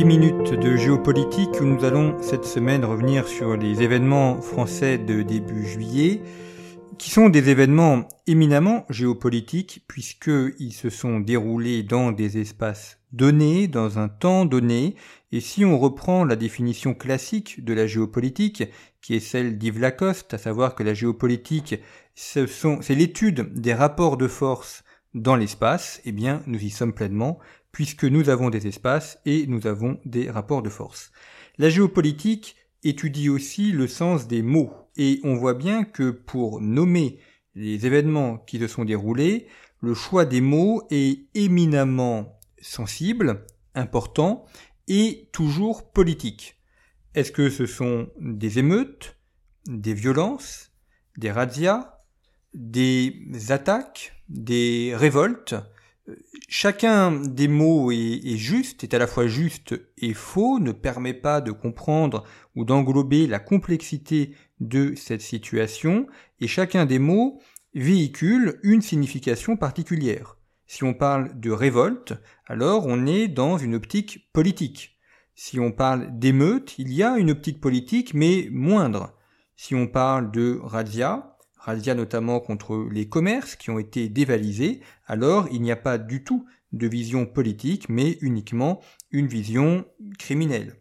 10 minutes de géopolitique où nous allons cette semaine revenir sur les événements français de début juillet, qui sont des événements éminemment géopolitiques puisqu'ils se sont déroulés dans des espaces donnés, dans un temps donné, et si on reprend la définition classique de la géopolitique, qui est celle d'Yves Lacoste, à savoir que la géopolitique, c'est l'étude des rapports de force dans l'espace, eh bien, nous y sommes pleinement, puisque nous avons des espaces et nous avons des rapports de force. La géopolitique étudie aussi le sens des mots, et on voit bien que pour nommer les événements qui se sont déroulés, le choix des mots est éminemment sensible, important et toujours politique. Est-ce que ce sont des émeutes, des violences, des razzias, des attaques, des révoltes? Chacun des mots est, juste, est à la fois juste et faux, ne permet pas de comprendre ou d'englober la complexité de cette situation, et chacun des mots véhicule une signification particulière. Si on parle de révolte, alors on est dans une optique politique. Si on parle d'émeute, il y a une optique politique, mais moindre. Si on parle de razzia, razzia notamment contre les commerces qui ont été dévalisés, alors il n'y a pas du tout de vision politique, mais uniquement une vision criminelle.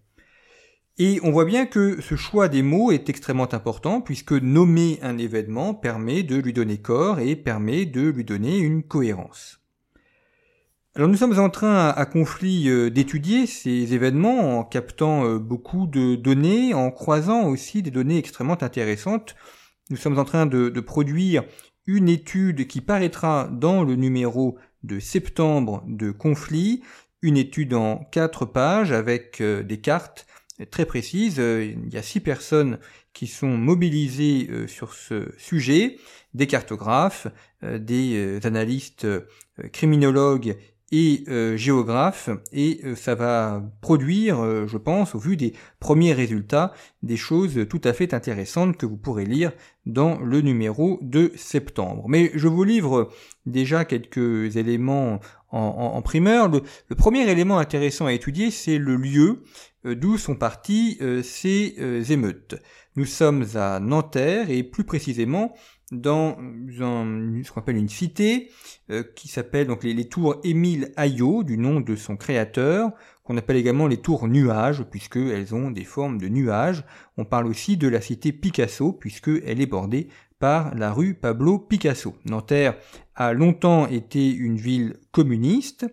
Et on voit bien que ce choix des mots est extrêmement important puisque nommer un événement permet de lui donner corps et permet de lui donner une cohérence. Alors nous sommes en train à conflit euh, d'étudier ces événements en captant euh, beaucoup de données, en croisant aussi des données extrêmement intéressantes nous sommes en train de, produire une étude qui paraîtra dans le numéro de septembre de conflit, une étude en quatre pages avec euh, des cartes très précises. Il y a six personnes qui sont mobilisées euh, sur ce sujet, des cartographes, euh, des analystes criminologues et euh, géographe et euh, ça va produire, euh, je pense, au vu des premiers résultats, des choses tout à fait intéressantes que vous pourrez lire dans le numéro de septembre. Mais je vous livre déjà quelques éléments en, primeur. Le, le, premier élément intéressant à étudier, c'est le lieu d'où sont partis ces émeutes. Nous sommes à Nanterre et plus précisément dans ce qu'on appelle une cité euh, qui s'appelle donc les, tours Émile Ayot du nom de son créateur qu'on appelle également les tours nuages puisqu'elles ont des formes de nuages. On parle aussi de la cité Picasso puisqu'elle est bordée par la rue Pablo Picasso. Nanterre a longtemps été une ville communiste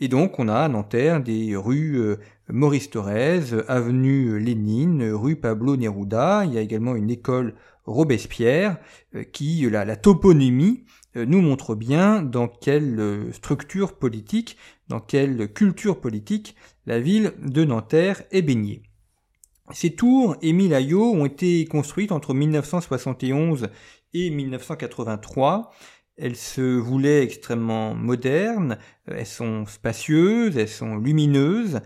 et donc on a à Nanterre des rues euh, Maurice Thorez, avenue Lénine, rue Pablo Neruda, il y a également une école Robespierre, euh, qui, la, toponymie, euh, nous montre bien dans quelle euh, structure politique, dans quelle culture politique la ville de Nanterre est baignée. Ces tours Émile Ayot ont été construites entre 1971 et 1983. Elles se voulaient extrêmement modernes, elles sont spacieuses, elles sont lumineuses,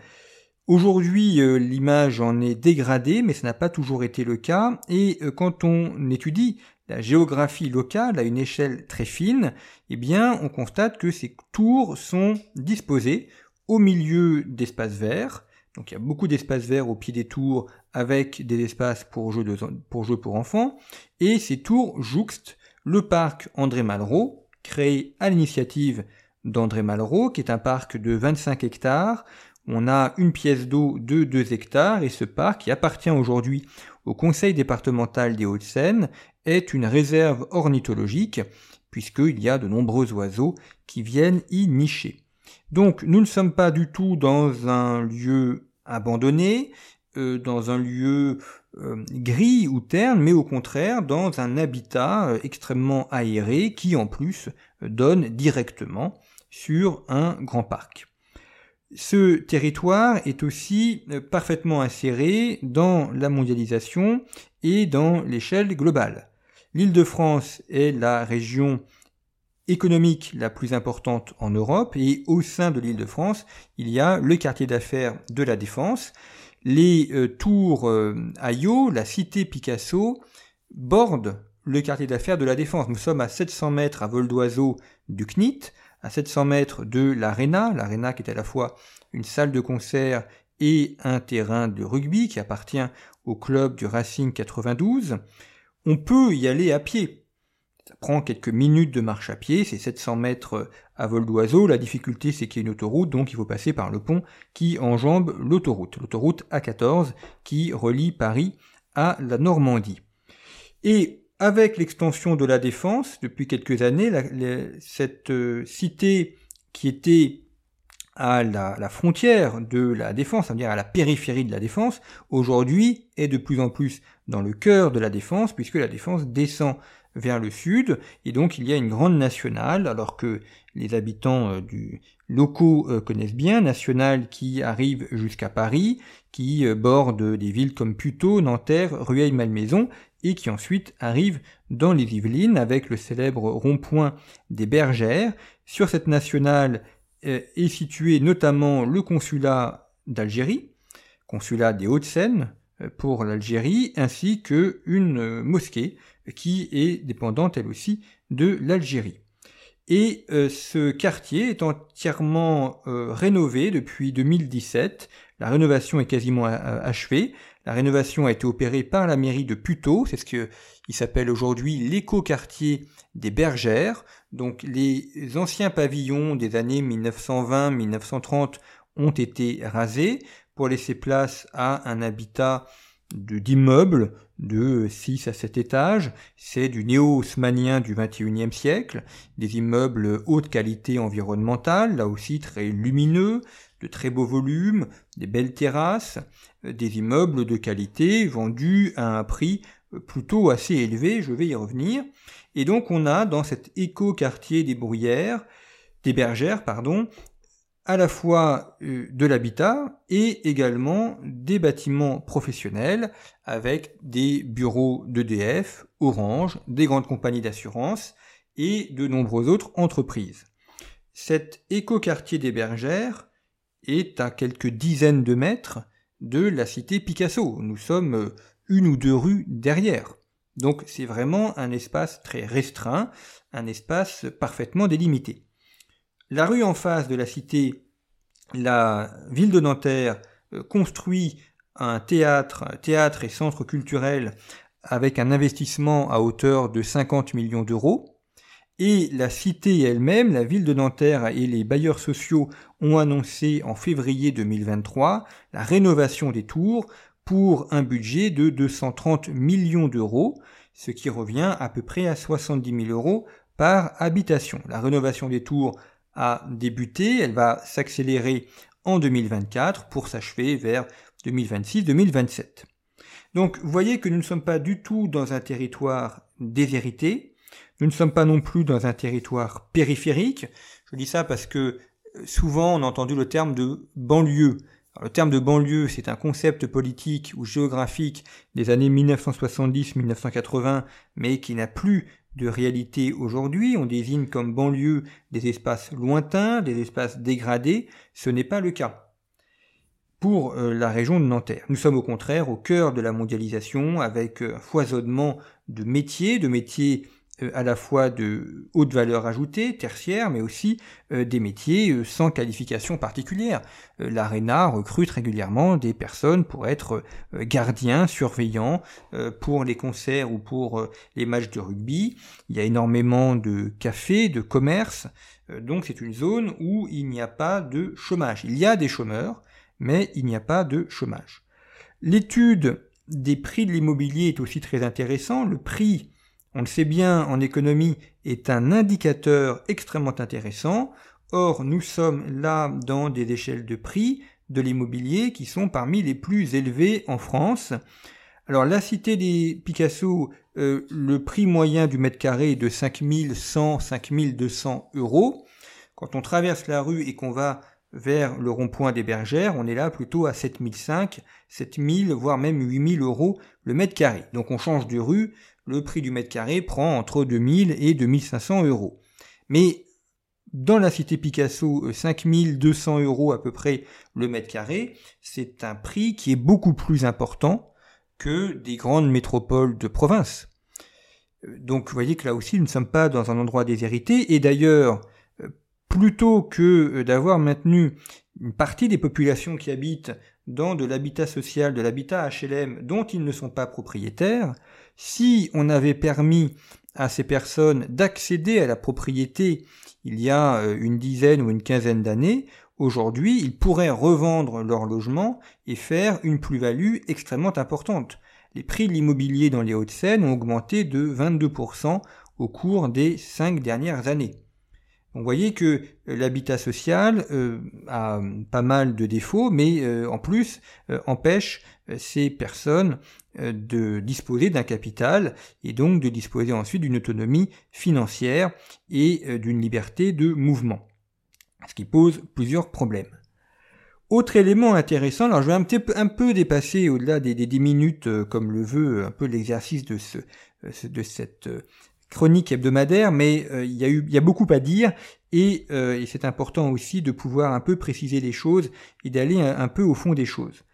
Aujourd'hui, euh, l'image en est dégradée, mais ce n'a pas toujours été le cas, et euh, quand on étudie la géographie locale à une échelle très fine, eh bien, on constate que ces tours sont disposées au milieu d'espaces verts, donc il y a beaucoup d'espaces verts au pied des tours avec des espaces pour jeux, pour, jeux pour enfants, et ces tours jouxtent le parc André Malraux, créé à l'initiative d'André Malraux, qui est un parc de 25 hectares, on a une pièce d'eau de 2 hectares et ce parc, qui appartient aujourd'hui au Conseil départemental des Hauts-de-Seine, est une réserve ornithologique puisqu'il y a de nombreux oiseaux qui viennent y nicher. Donc nous ne sommes pas du tout dans un lieu abandonné, euh, dans un lieu euh, gris ou terne, mais au contraire dans un habitat euh, extrêmement aéré qui en plus donne directement sur un grand parc. Ce territoire est aussi euh, parfaitement inséré dans la mondialisation et dans l'échelle globale. L'île de France est la région économique la plus importante en Europe et au sein de l'île de France, il y a le quartier d'affaires de la Défense. Les euh, tours euh, la cité Picasso, bordent le quartier d'affaires de la Défense. Nous sommes à 700 mètres à vol d'oiseau du CNIT, à 700 mètres de l'Arena, l'Arena qui est à la fois une salle de concert et un terrain de rugby qui appartient au club du Racing 92. On peut y aller à pied. Ça prend quelques minutes de marche à pied, c'est 700 mètres à vol d'oiseau. La difficulté, c'est qu'il y a une autoroute, donc il faut passer par le pont qui enjambe l'autoroute, l'autoroute A14 qui relie Paris à la Normandie. Et avec l'extension de la défense, depuis quelques années, cette euh, cité qui était à la, frontière de la défense, c'est-à-dire à la périphérie de la défense, aujourd'hui est de plus en plus dans le cœur de la défense, puisque la défense descend vers le sud, et donc il y a une grande nationale, alors que les habitants euh, du locaux euh, connaissent bien, nationale qui arrive jusqu'à Paris, qui borde des villes comme Puteaux, Nanterre, Rueil-Malmaison, et qui ensuite arrive dans les Yvelines avec le célèbre rond-point des Bergères. Sur cette nationale est situé notamment le consulat d'Algérie, consulat des Hauts-de-Seine pour l'Algérie, ainsi que une mosquée qui est dépendante elle aussi de l'Algérie. Et euh, ce quartier est entièrement euh, rénové depuis 2017. La rénovation est quasiment euh, achevée. La rénovation a été opérée par la mairie de Puteaux. C'est ce que il s'appelle aujourd'hui l'éco-quartier des Bergères. Donc les anciens pavillons des années 1920-1930 ont été rasés pour laisser place à un habitat d'immeubles de 6 à 7 étages. C'est du néo-haussmanien du 21e siècle, des immeubles haute qualité environnementale, là aussi très lumineux, de très beaux volumes, des belles terrasses, des immeubles de qualité vendus à un prix plutôt assez élevé, je vais y revenir. Et donc on a dans cet éco-quartier des Bruyères, des Bergères, pardon, à la fois euh, de l'habitat et également des bâtiments professionnels avec des bureaux d'EDF, Orange, des grandes compagnies d'assurance et de nombreuses autres entreprises. Cet écoquartier des Bergères est à quelques dizaines de mètres de la cité Picasso. Nous sommes euh, une ou deux rues derrière. Donc c'est vraiment un espace très restreint, un espace parfaitement délimité. La rue en face de la cité, la ville de Nanterre euh, construit un théâtre, théâtre et centre culturel avec un investissement à hauteur de 50 millions d'euros. Et la cité elle-même, la ville de Nanterre et les bailleurs sociaux ont annoncé en février 2023 la rénovation des tours pour un budget de 230 millions d'euros, ce qui revient à peu près à 70 000 euros par habitation. La rénovation des tours a débuté, elle va s'accélérer en 2024 pour s'achever vers 2026-2027. Donc vous voyez que nous ne sommes pas du tout dans un territoire déshérité, nous ne sommes pas non plus dans un territoire périphérique. Je dis ça parce que euh, souvent on a entendu le terme de banlieue. Le terme de banlieue, c'est un concept politique ou géographique des années 1970-1980, mais qui n'a plus de réalité aujourd'hui. On désigne comme banlieue des espaces lointains, des espaces dégradés. Ce n'est pas le cas pour euh, la région de Nanterre. Nous sommes au contraire au cœur de la mondialisation avec euh, un foisonnement de métiers, de métiers à la fois de haute valeur ajoutée, tertiaire, mais aussi euh, des métiers euh, sans qualification particulière. L'ARENA recrute régulièrement des personnes pour être gardiens, surveillants pour les concerts ou pour les matchs de rugby. Il y a énormément de cafés, de commerces, donc c'est une zone où il n'y a pas de chômage. Il y a des chômeurs, mais il n'y a pas de chômage. L'étude des prix de l'immobilier est aussi très intéressant. Le prix on le sait bien en économie, est un indicateur extrêmement intéressant. Or, nous sommes là dans des échelles de prix de l'immobilier qui sont parmi les plus élevées en France. Alors, la cité des Picasso, euh, le prix moyen du mètre carré est de 5100, 5200 euros. Quand on traverse la rue et qu'on va vers le rond-point des Bergères, on est là plutôt à 7005, 7000, voire même 8000 euros le mètre carré. Donc on change de rue, le prix du mètre carré prend entre 2000 et 2500 euros. Mais dans la cité Picasso, 5200 euros à peu près le mètre carré, c'est un prix qui est beaucoup plus important que des grandes métropoles de province. Donc vous voyez que là aussi nous ne sommes pas dans un endroit déshérité et d'ailleurs plutôt que d'avoir maintenu une partie des populations qui habitent dans de l'habitat social, de l'habitat HLM dont ils ne sont pas propriétaires, si on avait permis à ces personnes d'accéder à la propriété il y a euh, une dizaine ou une quinzaine d'années, aujourd'hui ils pourraient revendre leur logement et faire une plus-value extrêmement importante. Les prix de l'immobilier dans les Hauts-de-Seine ont augmenté de 22% au cours des cinq dernières années. Vous voyez que l'habitat social euh, a pas mal de défauts, mais euh, en plus euh, empêche ces personnes de disposer d'un capital et donc de disposer ensuite d'une autonomie financière et d'une liberté de mouvement, ce qui pose plusieurs problèmes. Autre élément intéressant, alors je vais un, peu, dépasser au-delà des, des 10 minutes comme le veut un peu l'exercice de, ce, de cette chronique hebdomadaire, mais euh, il y a beaucoup à dire et, euh, et c'est important aussi de pouvoir un peu préciser les choses et d'aller un, peu au fond des choses.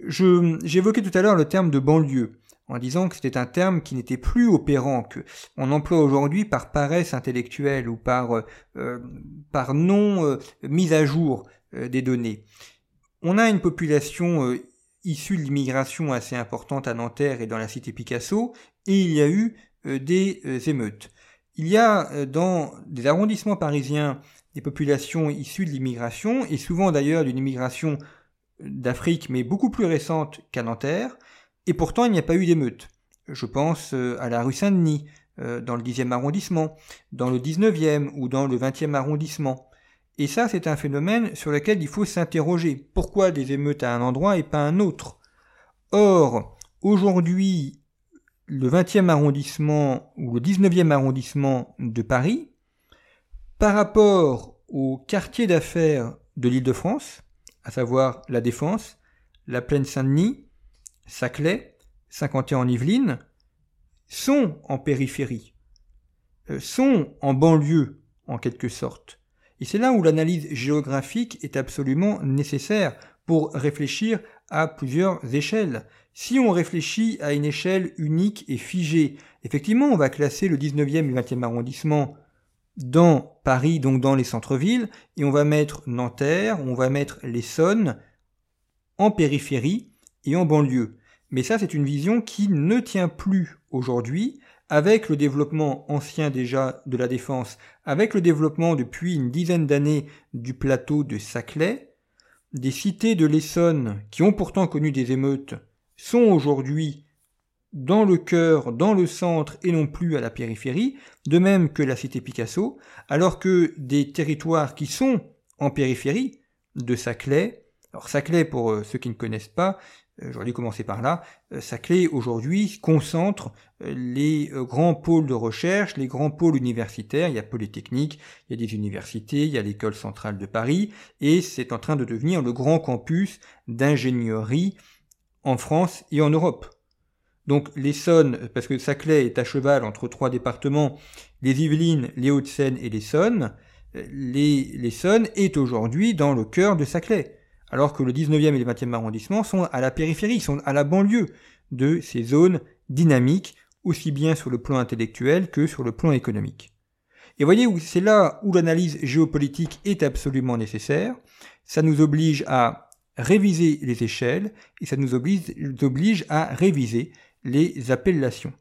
J'évoquais tout à l'heure le terme de banlieue en disant que c'était un terme qui n'était plus opérant, que on emploie aujourd'hui par paresse intellectuelle ou par euh, par non mise à jour des données. On a une population issue de l'immigration assez importante à Nanterre et dans la cité Picasso, et il y a eu des euh, émeutes. Il y a euh, dans des arrondissements parisiens des populations issues de l'immigration, et souvent d'ailleurs d'une immigration d'Afrique, mais beaucoup plus récente qu'à Nanterre, et pourtant il n'y a pas eu d'émeutes. Je pense à la rue Saint-Denis, dans le 10e arrondissement, dans le 19e ou dans le 20e arrondissement. Et ça, c'est un phénomène sur lequel il faut s'interroger. Pourquoi des émeutes à un endroit et pas à un autre? Or, aujourd'hui, le 20e arrondissement ou le 19e arrondissement de Paris par rapport au quartier d'affaires de l'Île-de-France, à savoir la Défense, la Plaine Saint-Denis, Saclay, Saint-Quentin-en-Yvelines, sont en périphérie, euh, sont en banlieue en quelque sorte. Et c'est là où l'analyse géographique est absolument nécessaire pour réfléchir à plusieurs échelles. Si on réfléchit à une échelle unique et figée, effectivement, on va classer le 19e et le 20e arrondissement dans Paris, donc dans les centres-villes, et on va mettre Nanterre, on va mettre l'Essonne en périphérie et en banlieue. Mais ça, c'est une vision qui ne tient plus aujourd'hui avec le développement ancien déjà de la défense, avec le développement depuis une dizaine d'années du plateau de Saclay, des cités de l'Essonne qui ont pourtant connu des émeutes sont aujourd'hui dans le cœur, dans le centre et non plus à la périphérie, de même que la cité Picasso, alors que des territoires qui sont en périphérie de Saclay, alors Saclay pour euh, ceux qui ne connaissent pas, euh, j'aurais dû commencer par là, euh, Saclay aujourd'hui concentre les grands pôles de recherche, les grands pôles universitaires, il y a Polytechnique, il y a des universités, il y a l'école centrale de Paris, et c'est en train de devenir le grand campus d'ingénierie en France et en Europe. Donc l'Essonne, parce que Saclay est à cheval entre trois départements, les Yvelines, les Hauts-de-Seine et l'Essonne, l'Essonne est aujourd'hui dans le cœur de Saclay, alors que le 19e et le 20e arrondissement sont à la périphérie, sont à la banlieue de ces zones dynamiques, aussi bien sur le plan intellectuel que sur le plan économique. Et voyez, c'est là où l'analyse géopolitique est absolument nécessaire. Ça nous oblige à réviser les échelles et ça nous oblige, à réviser les appellations.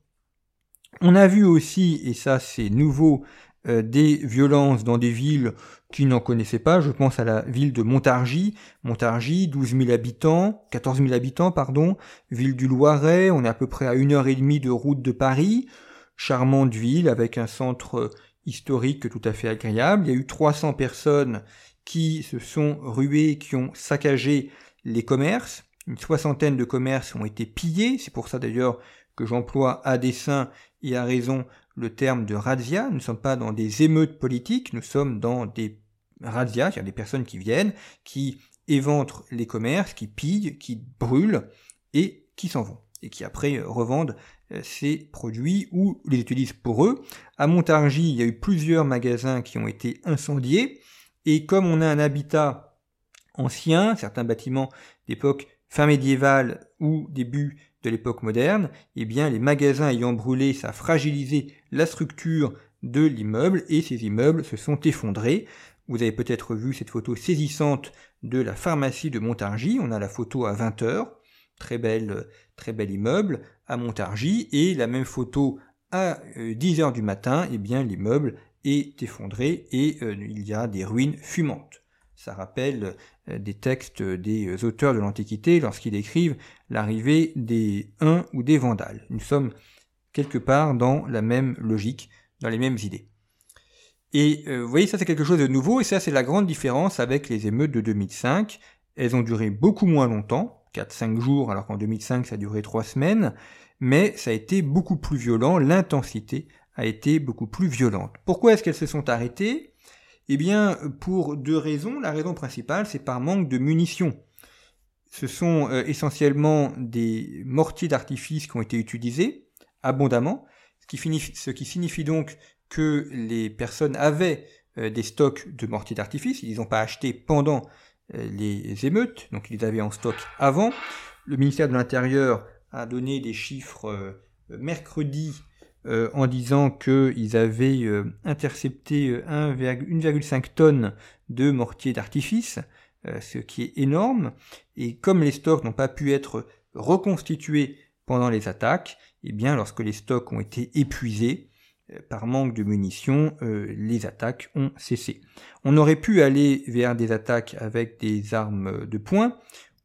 On a vu aussi, et ça c'est nouveau, euh, des violences dans des villes qui n'en connaissaient pas. Je pense à la ville de Montargis. Montargis, 12 000 habitants, 14 000 habitants, pardon. Ville du Loiret, on est à peu près à une heure et demie de route de Paris. Charmante ville avec un centre historique tout à fait agréable. Il y a eu 300 personnes qui se sont rués, qui ont saccagé les commerces. Une soixantaine de commerces ont été pillés. C'est pour ça d'ailleurs que j'emploie à dessein et à raison le terme de razzia. Nous ne sommes pas dans des émeutes politiques, nous sommes dans des razzias, c'est-à-dire des personnes qui viennent, qui éventrent les commerces, qui pillent, qui brûlent et qui s'en vont et qui après revendent euh, ces produits ou les utilisent pour eux. À Montargis, il y a eu plusieurs magasins qui ont été incendiés. Et comme on a un habitat ancien, certains bâtiments d'époque fin médiévale ou début de l'époque moderne, eh bien les magasins ayant brûlé, ça a fragilisé la structure de l'immeuble et ces immeubles se sont effondrés. Vous avez peut-être vu cette photo saisissante de la pharmacie de Montargis. On a la photo à 20h, très belle, très bel immeuble à Montargis, et la même photo à 10h du matin, eh bien l'immeuble est effondré et il y a des ruines fumantes. Ça rappelle euh, des textes des euh, auteurs de l'Antiquité lorsqu'ils écrivent l'arrivée des Huns ou des Vandales. Nous sommes quelque part dans la même logique, dans les mêmes idées. Et euh, vous voyez, ça c'est quelque chose de nouveau, et ça c'est la grande différence avec les émeutes de 2005. Elles ont duré beaucoup moins longtemps, 4-5 jours, alors qu'en 2005 ça a duré 3 semaines, mais ça a été beaucoup plus violent, l'intensité a été beaucoup plus violente. Pourquoi est-ce qu'elles se sont arrêtées? Eh bien, pour deux raisons. La raison principale, c'est par manque de munitions. Ce sont euh, essentiellement des mortiers d'artifice qui ont été utilisés abondamment, ce qui, signifie donc que les personnes avaient euh, des stocks de mortiers d'artifice. Ils n'ont pas acheté pendant euh, les émeutes, donc ils les avaient en stock avant. Le ministère de l'Intérieur a donné des chiffres mercredi euh, en disant qu'ils avaient euh, intercepté 1,5 euh, tonnes de mortiers d'artifice, ce qui est énorme. Et comme les stocks n'ont pas pu être reconstitués pendant les attaques, et eh bien lorsque les stocks ont été épuisés, par manque de munitions, les attaques ont cessé. On aurait pu aller vers des attaques avec des armes de poing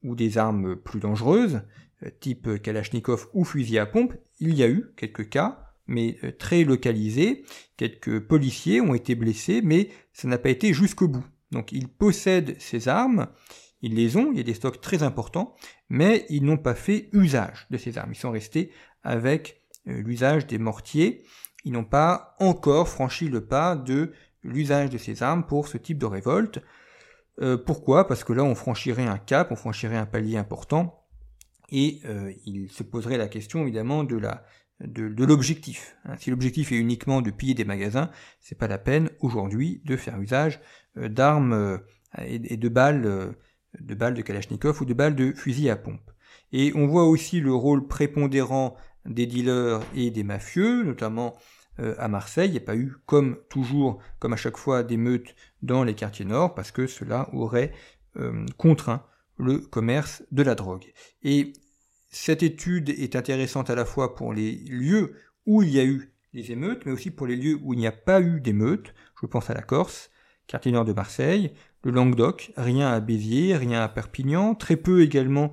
ou des armes plus dangereuses, type Kalachnikov ou fusil à pompe. Il y a eu quelques cas, mais euh, très localisé. Quelques policiers ont été blessés, mais ça n'a pas été jusqu'au bout. Donc ils possèdent ces armes, ils les ont, il y a des stocks très importants, mais ils n'ont pas fait usage de ces armes. Ils sont restés avec euh, l'usage des mortiers. Ils n'ont pas encore franchi le pas de l'usage de ces armes pour ce type de révolte. Euh, pourquoi? Parce que là, on franchirait un cap, on franchirait un palier important, et il se poserait la question évidemment de la de, l'objectif. Hein. Si l'objectif est uniquement de piller des magasins, c'est pas la peine aujourd'hui de faire usage euh, d'armes euh, et, de balles, euh, de balles de Kalachnikov ou de balles de fusil à pompe. Et on voit aussi le rôle prépondérant des dealers et des mafieux, notamment à Marseille. Il n'y a pas eu, comme toujours, comme à chaque fois, des meutes dans les quartiers nord, parce que cela aurait contraint le commerce de la drogue. Et cette étude est intéressante à la fois pour les lieux où il y a eu les émeutes, mais aussi pour les lieux où il n'y a pas eu d'émeutes. Je pense à la Corse, quartier nord de Marseille, le Languedoc, rien à Béziers, rien à Perpignan, très peu également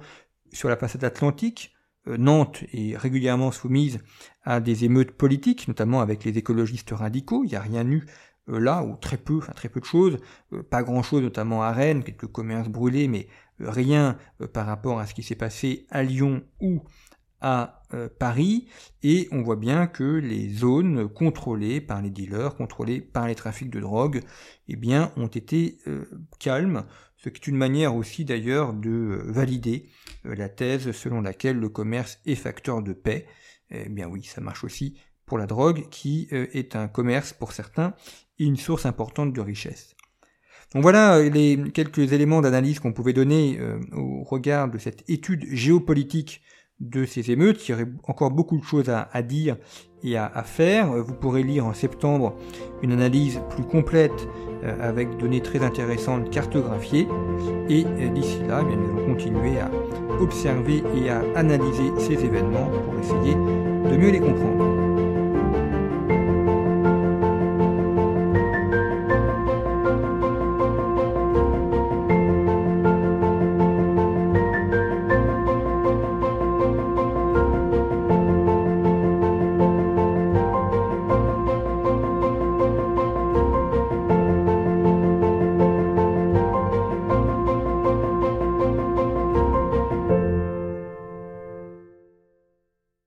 sur la façade atlantique. Euh, Nantes est régulièrement soumise à des émeutes politiques, notamment avec les écologistes radicaux. Il n'y a rien eu euh, là, ou très peu, enfin très peu de choses, euh, pas grand chose, notamment à Rennes, quelques commerces brûlés, mais rien euh, par rapport à ce qui s'est passé à Lyon ou à euh, Paris, et on voit bien que les zones contrôlées par les dealers, contrôlées par les trafics de drogue, eh bien, ont été euh, calmes, ce qui est une manière aussi d'ailleurs de valider la thèse selon laquelle le commerce est facteur de paix. Eh bien oui, ça marche aussi pour la drogue, qui est un commerce pour certains et une source importante de richesse. Donc voilà euh, les quelques éléments d'analyse qu'on pouvait donner euh, au regard de cette étude géopolitique de ces émeutes. Il y aurait encore beaucoup de choses à, dire et à, faire. Vous pourrez lire en septembre une analyse plus complète euh, avec données très intéressantes cartographiées. Et d'ici là, eh nous allons continuer à observer et à analyser ces événements pour essayer de mieux les comprendre.